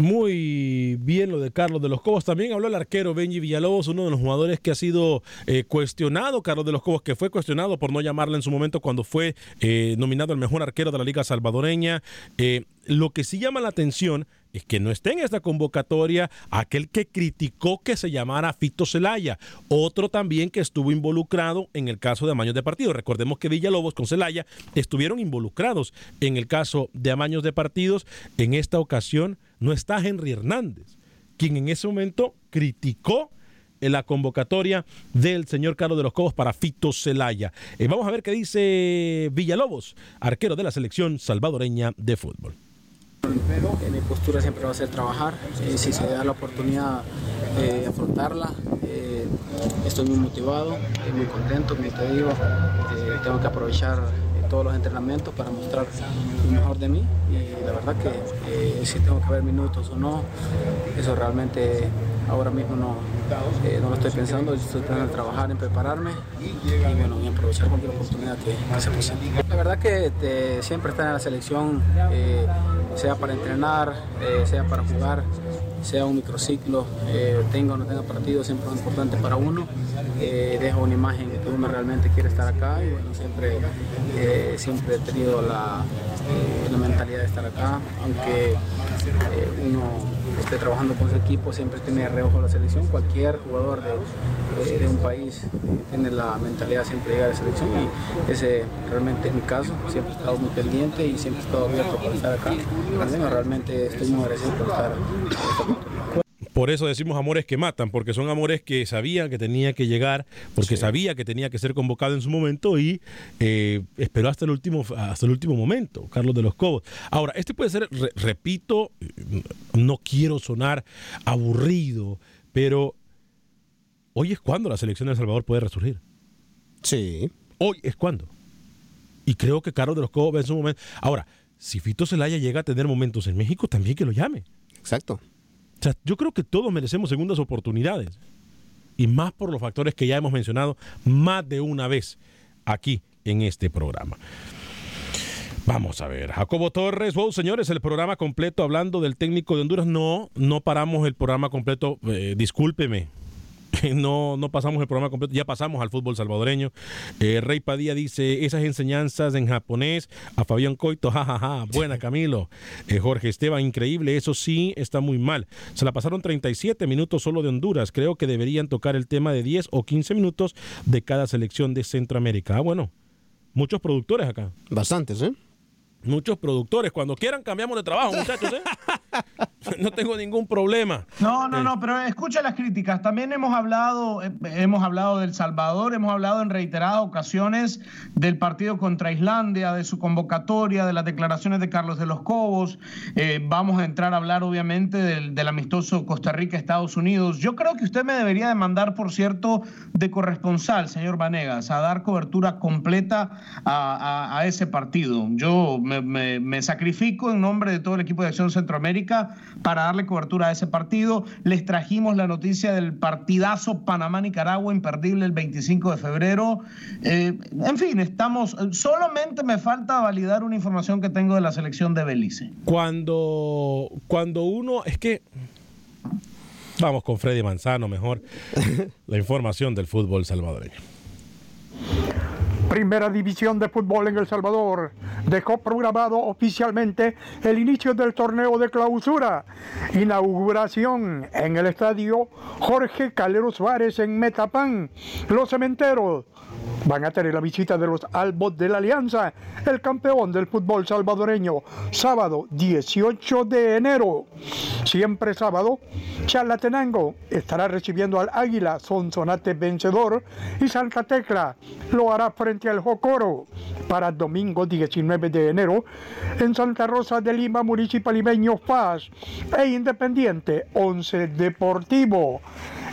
Muy bien lo de Carlos de los Cobos. También habló el arquero Benji Villalobos, uno de los jugadores que ha sido eh, cuestionado, Carlos de los Cobos, que fue cuestionado por no llamarle en su momento cuando fue eh, nominado el mejor arquero de la Liga Salvadoreña. Eh, lo que sí llama la atención es que no esté en esta convocatoria aquel que criticó que se llamara Fito Celaya, otro también que estuvo involucrado en el caso de amaños de partido. Recordemos que Villalobos con Celaya estuvieron involucrados en el caso de amaños de partidos. En esta ocasión no está Henry Hernández, quien en ese momento criticó la convocatoria del señor Carlos de los Cobos para Fito Celaya. Eh, vamos a ver qué dice Villalobos, arquero de la selección salvadoreña de fútbol. Eh, mi postura siempre va a ser trabajar. Eh, si se da la oportunidad de afrontarla, eh, estoy muy motivado, eh, muy contento, como te digo. Eh, tengo que aprovechar eh, todos los entrenamientos para mostrar lo mejor de mí y la verdad que eh, si tengo que ver minutos o no, eso realmente ahora mismo no, eh, no lo estoy pensando, estoy pensando en trabajar, en prepararme y bueno, y aprovechar cualquier oportunidad que, que se presente. La verdad que eh, siempre estar en la selección, eh, sea para entrenar, eh, sea para jugar, sea un microciclo, eh, tenga o no tenga partido, siempre es importante para uno. Eh, deja una imagen de que uno realmente quiere estar acá y bueno, siempre, eh, siempre he tenido la, la mentalidad de estar acá, aunque uno esté trabajando con su equipo, siempre tiene reojo la selección. Cualquier jugador de, un país eh, tiene la mentalidad siempre de llegar a la selección y ese realmente es mi caso. Siempre he estado muy pendiente y siempre he estado abierto para estar acá. Realmente estoy muy agradecido por estar en esta oportunidad. Por eso decimos amores que matan, porque son amores que sabía que tenía que llegar, porque sabía que tenía que ser convocado en su momento y eh, esperó hasta el último hasta el último momento, Carlos de los Cobos. Ahora, este puede ser, re- repito, no quiero sonar aburrido, pero hoy es cuando la selección de El Salvador puede resurgir. Sí. Hoy es cuando. Y creo que Carlos de los Cobos en su momento. Ahora, si Fito Zelaya llega a tener momentos en México, también que lo llame. Exacto. Yo creo que todos merecemos segundas oportunidades. Y más por los factores que ya hemos mencionado más de una vez aquí en este programa. Vamos a ver. Jacobo Torres, wow, señores, el programa completo hablando del técnico de Honduras. No, no paramos el programa completo. eh, discúlpeme. No, no pasamos el programa completo, ya pasamos al fútbol salvadoreño. Eh, Rey Padilla dice, esas enseñanzas en japonés a Fabián Coito, jajaja, buena Camilo. Eh, Jorge Esteban, increíble, eso sí está muy mal. Se la pasaron 37 minutos solo de Honduras, creo que deberían tocar el tema de 10 o 15 minutos de cada selección de Centroamérica. Ah, bueno, muchos productores acá. Bastantes, ¿eh? Muchos productores, cuando quieran cambiamos de trabajo, muchachos, ¿eh? no tengo ningún problema. No, no, no, pero escucha las críticas. También hemos hablado, eh, hemos hablado del Salvador, hemos hablado en reiteradas ocasiones del partido contra Islandia, de su convocatoria, de las declaraciones de Carlos de los Cobos. Eh, vamos a entrar a hablar, obviamente, del, del amistoso Costa Rica-Estados Unidos. Yo creo que usted me debería de mandar, por cierto, de corresponsal, señor Vanegas, a dar cobertura completa a, a- a ese partido. Yo me, me- me sacrifico en nombre de todo el equipo de Acción Centroamérica para darle cobertura a ese partido. Les trajimos la noticia del partidazo Panamá-Nicaragua, imperdible el 25 de febrero. Eh, en fin, estamos. Solamente me falta validar una información que tengo de la selección de Belice. Cuando, cuando uno, es que, vamos con Freddy Manzano mejor, la información del fútbol salvadoreño. Primera División de Fútbol en El Salvador dejó programado oficialmente el inicio del torneo de clausura. Inauguración en el estadio Jorge Calero Suárez en Metapán. Los cementeros van a tener la visita de los Albos de la Alianza, el campeón del fútbol salvadoreño, sábado 18 de enero. Siempre sábado, Chalatenango estará recibiendo al Águila Sonsonate vencedor y Santa Tecla lo hará frente al Jocoro para domingo 19 de enero en Santa Rosa de Lima, Municipal Paz e Independiente 11 Deportivo.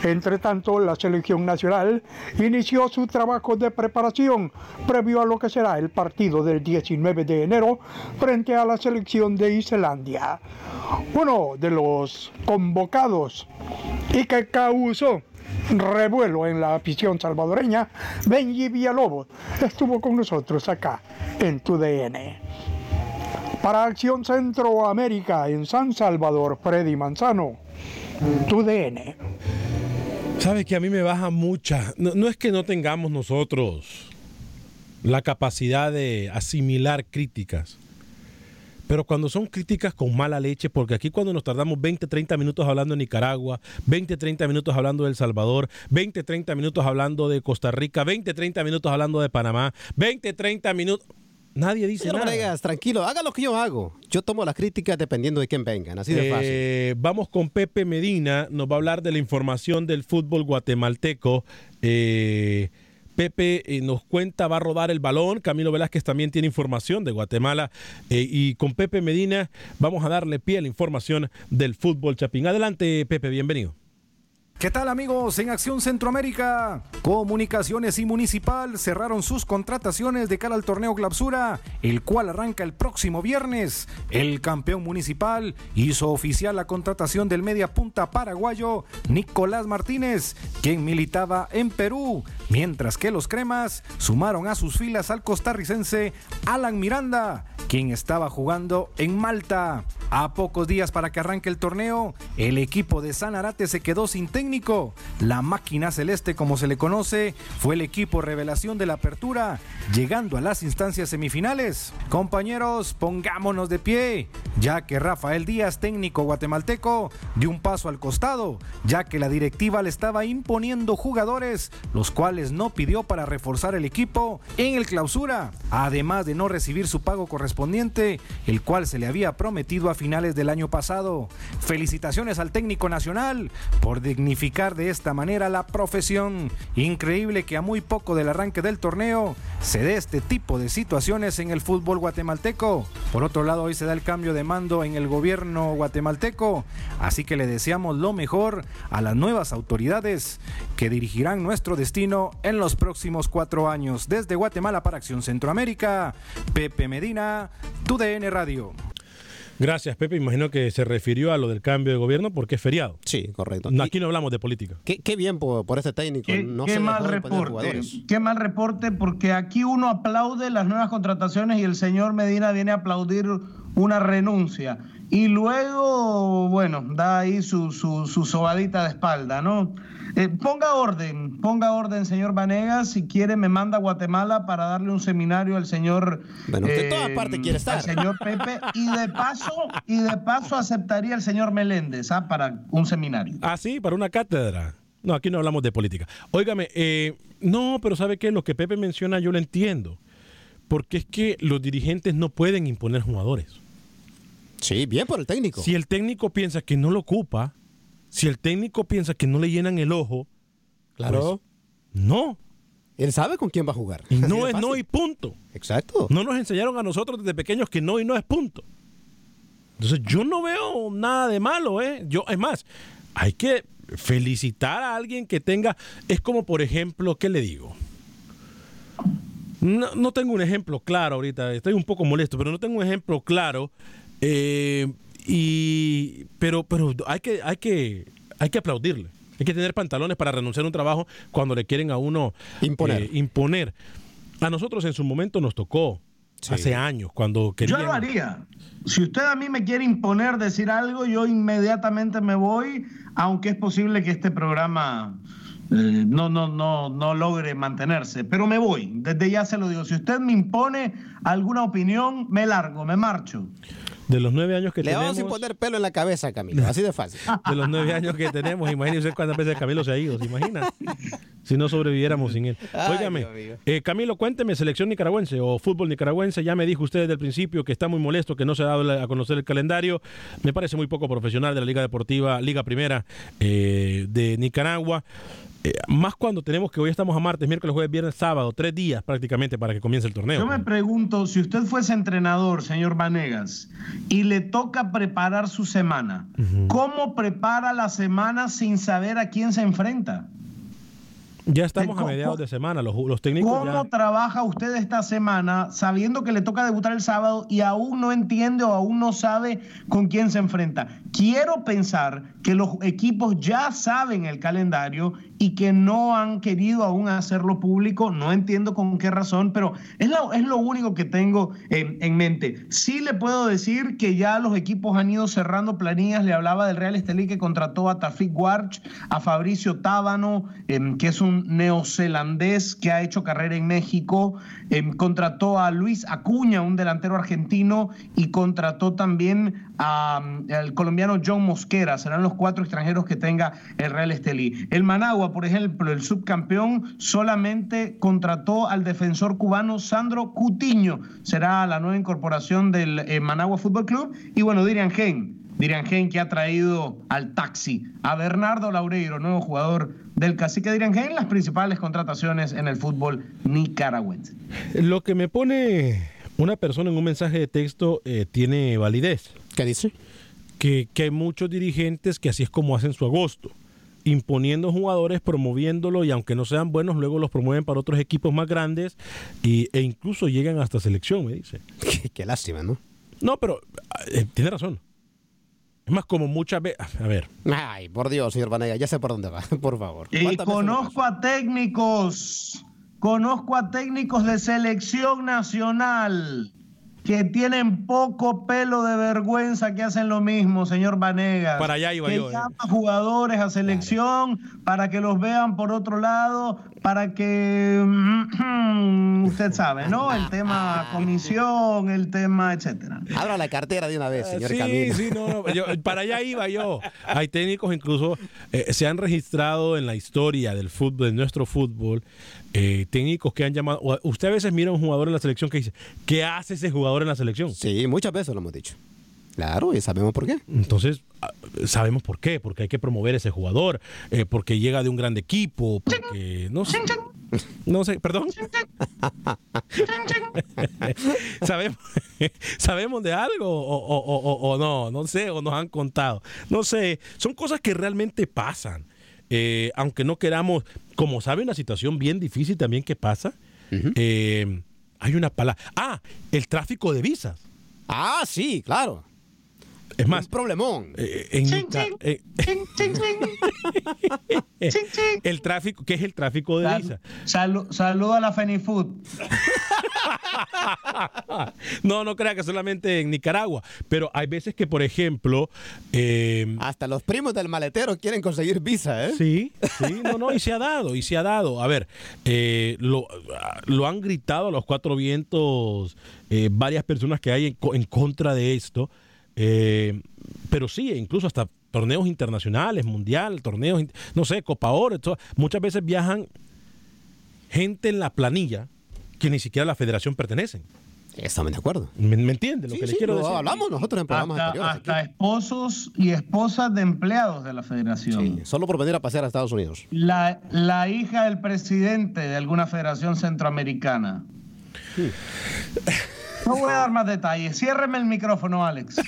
Entre tanto, la selección nacional inició su trabajo de preparación previo a lo que será el partido del 19 de enero frente a la selección de Islandia. Uno de los convocados y que causó revuelo en la afición salvadoreña, Benji Villalobos, estuvo con nosotros acá en TUDN. Para Acción Centroamérica en San Salvador, Freddy Manzano, TUDN. Sabe que a mí me baja mucha. No, no es que no tengamos nosotros la capacidad de asimilar críticas, pero cuando son críticas con mala leche, porque aquí cuando nos tardamos 20, 30 minutos hablando de Nicaragua, 20, 30 minutos hablando de El Salvador, 20, 30 minutos hablando de Costa Rica, 20, 30 minutos hablando de Panamá, 20, 30 minutos... Nadie dice Señor nada. Vanegas, tranquilo, haga lo que yo hago. Yo tomo las críticas dependiendo de quién vengan, así de fácil. Eh, vamos con Pepe Medina, nos va a hablar de la información del fútbol guatemalteco. Eh, Pepe eh, nos cuenta, va a rodar el balón. Camilo Velázquez también tiene información de Guatemala. y con Pepe Medina vamos a darle pie a la información del fútbol chapín. Adelante, Pepe, bienvenido. ¿Qué tal amigos? En Acción Centroamérica, Comunicaciones y Municipal cerraron sus contrataciones de cara al torneo Clausura, el cual arranca el próximo viernes. El campeón municipal hizo oficial la contratación del media punta paraguayo Nicolás Martínez, quien militaba en Perú, mientras que los cremas sumaron a sus filas al costarricense Alan Miranda, quien estaba jugando en Malta. A pocos días para que arranque el torneo, el equipo de Sanarate se quedó sin técnico. La máquina celeste, como se le conoce, fue el equipo revelación de la apertura, llegando a las instancias semifinales. Compañeros, pongámonos de pie, ya que Rafael Díaz, técnico guatemalteco, dio un paso al costado, ya que la directiva le estaba imponiendo jugadores, los cuales no pidió para reforzar el equipo en el clausura, además de no recibir su pago correspondiente, el cual se le había prometido a finales del año pasado. Felicitaciones al técnico nacional por dignificar de esta manera la profesión. Increíble que a muy poco del arranque del torneo se dé este tipo de situaciones en el fútbol guatemalteco. Por otro lado, hoy se da el cambio de mando en el gobierno guatemalteco, así que le deseamos lo mejor a las nuevas autoridades que dirigirán nuestro destino en los próximos cuatro años. Desde Guatemala para Acción Centroamérica, Pepe Medina, TUDN Radio. Gracias, Pepe. Imagino que se refirió a lo del cambio de gobierno porque es feriado. Sí, correcto. No, aquí no hablamos de política. Qué, qué bien por, por este técnico. Qué, no qué se le mal reporte. jugadores. Qué mal reporte porque aquí uno aplaude las nuevas contrataciones y el señor Medina viene a aplaudir una renuncia. Y luego, bueno, da ahí su, su, su sobadita de espalda, ¿no? Eh, ponga orden, ponga orden, señor Vanegas. Si quiere, me manda a Guatemala para darle un seminario al señor. Bueno, usted en todas partes quiere estar. Al señor Pepe. Y de paso, y de paso aceptaría al señor Meléndez ¿ah? para un seminario. Ah, sí, para una cátedra. No, aquí no hablamos de política. Óigame, eh, no, pero ¿sabe qué? Lo que Pepe menciona yo lo entiendo. Porque es que los dirigentes no pueden imponer jugadores. Sí, bien por el técnico. Si el técnico piensa que no lo ocupa, si el técnico piensa que no le llenan el ojo, Claro. pues, no. Él sabe con quién va a jugar. Y no es no y punto. Exacto. No nos enseñaron a nosotros desde pequeños que no y no es punto. Entonces yo no veo nada de malo, ¿eh? Yo, es más, hay que felicitar a alguien que tenga, es como por ejemplo, ¿qué le digo? No, no tengo un ejemplo claro ahorita, estoy un poco molesto, pero no tengo un ejemplo claro. eh, y, pero pero hay, que, hay, que, hay que aplaudirle. Hay que tener pantalones para renunciar a un trabajo cuando le quieren a uno Imponer. eh, imponer. A nosotros en su momento nos tocó, hace años, cuando querían... Yo lo haría. Si usted a mí me quiere imponer decir algo, yo inmediatamente me voy, aunque es posible que este programa eh, no, no, no, no logre mantenerse. Pero me voy, desde ya se lo digo. Si usted me impone alguna opinión, me largo, me marcho. De los nueve años que Le vamos a tenemos... imponer pelo en la cabeza, Camilo. Así de fácil. De los nueve años que tenemos, imagínese cuántas veces Camilo se ha ido, ¿se imagina? Si no sobreviviéramos sin él. Óigame, eh, Camilo, cuénteme, selección nicaragüense o fútbol nicaragüense, ya me dijo usted desde el principio que está muy molesto, que no se ha dado a conocer el calendario. Me parece muy poco profesional de la Liga Deportiva, Liga Primera eh, de Nicaragua. Eh, más cuando tenemos que hoy estamos a martes, miércoles, jueves, viernes, sábado, tres días prácticamente para que comience el torneo. Yo me pregunto, si usted fuese entrenador, señor Vanegas, y le toca preparar su semana, ¿cómo prepara la semana sin saber a quién se enfrenta? Ya estamos a ¿Cómo- mediados de semana, los, los técnicos ¿Cómo ya... trabaja usted esta semana sabiendo que le toca debutar el sábado y aún no entiende o aún no sabe con quién se enfrenta? Quiero pensar que los equipos ya saben el calendario y que no han querido aún hacerlo público. No entiendo con qué razón, pero es lo, es lo único que tengo en, en mente. Sí le puedo decir que ya los equipos han ido cerrando planillas. Le hablaba del Real Estelí que contrató a Tafik Warch, a Fabricio Tábano, em, que es un neozelandés que ha hecho carrera en México. em, contrató a Luis Acuña, un delantero argentino, y contrató también mm, al colombiano John Mosquera. Serán los cuatro extranjeros que tenga el Real Estelí. El Managua, por ejemplo, el subcampeón, solamente contrató al defensor cubano Sandro Cutiño. Será la nueva incorporación del eh, Managua Fútbol Club. Y bueno, Dirian Gen Diriangén que ha traído al taxi a Bernardo Laureiro, nuevo jugador del Cacique Diriangén, las principales contrataciones en el fútbol nicaragüense. Lo que me pone una persona en un mensaje de texto eh, tiene validez. ¿Qué dice? Que, que hay muchos dirigentes que así es como hacen su agosto imponiendo jugadores, promoviéndolo y aunque no sean buenos, luego los promueven para otros equipos más grandes y, e incluso llegan hasta selección, me dice. Qué, qué lástima, ¿no? No, pero eh, tiene razón. Es más, como muchas veces. A ver. Ay, por Dios, señor Vanega, ya sé por dónde va, por favor. Y conozco a técnicos, conozco a técnicos de selección nacional que tienen poco pelo de vergüenza que hacen lo mismo, señor Vanegas. Para allá iba que yo, eh. llama jugadores a selección para que los vean por otro lado, para que mm, usted sabe, ¿no? El tema comisión, el tema, etcétera. Abra la cartera de una vez, señor sí, Camilo. sí, no, no, yo- para allá iba yo. Hay técnicos incluso eh, se han registrado en la historia del fútbol, de nuestro fútbol, eh, técnicos que han llamado. Usted a veces mira a un jugador en la selección que dice, ¿qué hace ese jugador en la selección? Sí, muchas veces lo hemos dicho. Claro, y sabemos por qué. Entonces, sabemos por qué, porque hay que promover ese jugador, eh, porque llega de un gran equipo, porque no sé. No sé, perdón. sabemos, sabemos de algo o- o- o- o no, no sé, o nos han contado. No sé, son cosas que realmente pasan. Eh, aunque no queramos, como sabe, una situación bien difícil también que pasa. eh, hay una palabra. Ah, el tráfico de visas. Ah, sí, claro. Es más, Un problemón. eh, en eh, el tráfico, ¿qué es el tráfico de Sal- salu- saludo a la Fenifood. No, no crea que solamente en Nicaragua, pero hay veces que, por ejemplo, eh, Hasta los primos del maletero quieren conseguir visa, ¿eh? Sí, sí, no, no, y se ha dado, y se ha dado. A ver, eh, lo, lo han gritado a los cuatro vientos eh, varias personas que hay en, co- en contra de esto, eh, pero sí, incluso hasta torneos internacionales, mundial, torneos, no sé, Copa Oro, muchas veces viajan gente en la planilla que ni siquiera a la federación pertenecen. Estamos de acuerdo. ¿Me, me entiende lo Sí, que le sí, quiero lo decir? hablamos nosotros en programas Hasta, anteriores. hasta esposos y esposas de empleados de la federación. Sí, solo por venir a pasear a Estados Unidos. La, la hija del presidente de alguna federación centroamericana. No voy a dar más detalles. Ciérreme el micrófono, Alex.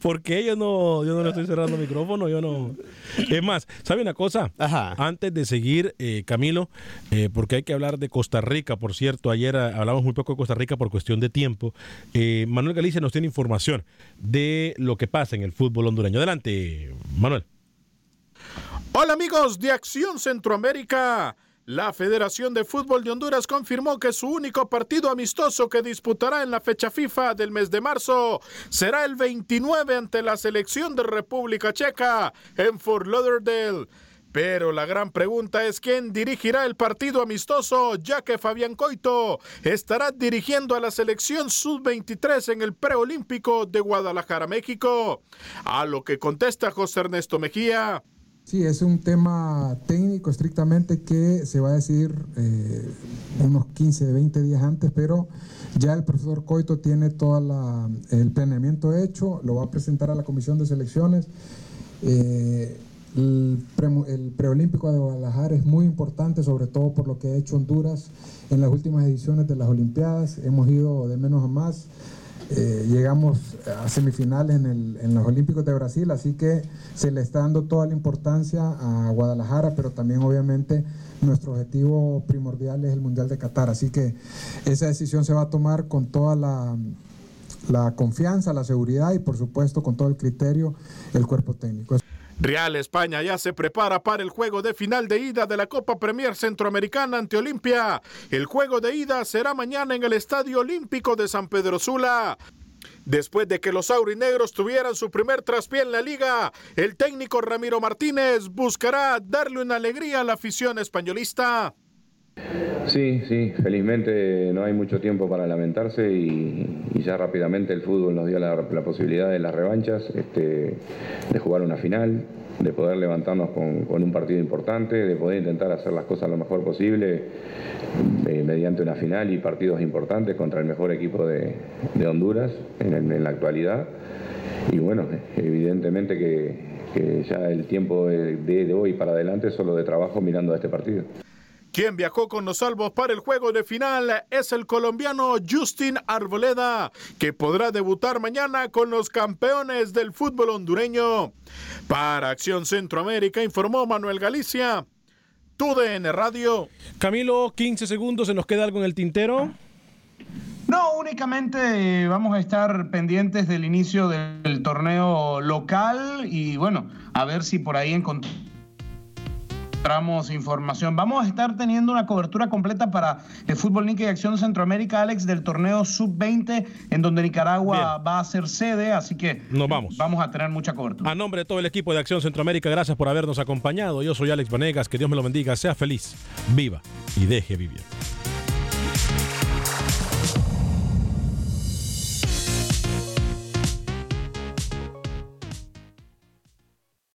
Porque yo no, yo no le estoy cerrando el micrófono, yo no. Es más, ¿sabe una cosa? Antes de seguir, eh, Camilo, eh, porque hay que hablar de Costa Rica, por cierto, ayer ah, hablamos muy poco de Costa Rica por cuestión de tiempo. Eh, Manuel Galicia nos tiene información de lo que pasa en el fútbol hondureño. Adelante, Manuel. Hola amigos de Acción Centroamérica. La Federación de Fútbol de Honduras confirmó que su único partido amistoso que disputará en la fecha FIFA del mes de marzo será el 29 ante la selección de República Checa en Fort Lauderdale. Pero la gran pregunta es quién dirigirá el partido amistoso, ya que Fabián Coito estará dirigiendo a la selección sub-23 en el preolímpico de Guadalajara, México. A lo que contesta José Ernesto Mejía. Sí, es un tema técnico estrictamente que se va a decidir eh, unos 15, 20 días antes, pero ya el profesor Coito tiene todo el planeamiento hecho, lo va a presentar a la comisión de selecciones. Eh, el, preolímpico de Guadalajara es muy importante, sobre todo por lo que ha hecho Honduras en las últimas ediciones de las Olimpiadas. Hemos ido de menos a más. Eh, llegamos a semifinales en, el- en los Olímpicos de Brasil, así que se le está dando toda la importancia a Guadalajara, pero también obviamente nuestro objetivo primordial es el Mundial de Qatar, así que esa decisión se va a tomar con toda la, la confianza, la seguridad y por supuesto con todo el criterio el cuerpo técnico. Real España ya se prepara para el juego de final de ida de la Copa Premier Centroamericana ante Olimpia. El juego de ida será mañana en el Estadio Olímpico de San Pedro Sula. Después de que los aurinegros tuvieran su primer traspié en la liga, el técnico Ramiro Martínez buscará darle una alegría a la afición españolista. Sí, sí, felizmente no hay mucho tiempo para lamentarse y, ya rápidamente el fútbol nos dio la, posibilidad de las revanchas, este, de jugar una final, de poder levantarnos con, un partido importante, de poder intentar hacer las cosas lo mejor posible eh, mediante una final y partidos importantes contra el mejor equipo de, Honduras en, la actualidad. Y bueno, evidentemente que, que ya el tiempo de, de hoy para adelante es solo de trabajo mirando a este partido. Quien viajó con los salvos para el juego de final es el colombiano Justin Arboleda, que podrá debutar mañana con los campeones del fútbol hondureño. Para Acción Centroamérica informó Manuel Galicia. TUDN Radio. Camilo, 15 segundos, ¿se nos queda algo en el tintero? No, únicamente vamos a estar pendientes del inicio del torneo local y bueno, a ver si por ahí encontramos encontramos información. Vamos a estar teniendo una cobertura completa para el Fútbol Nica y Acción Centroamérica, Alex, del torneo Sub-20, en donde Nicaragua Bien. va a ser sede, así que nos vamos. Vamos a tener mucha cobertura. A nombre de todo el equipo de Acción Centroamérica, gracias por habernos acompañado. Yo soy Alex Vanegas, que Dios me lo bendiga, sea feliz, viva y deje vivir.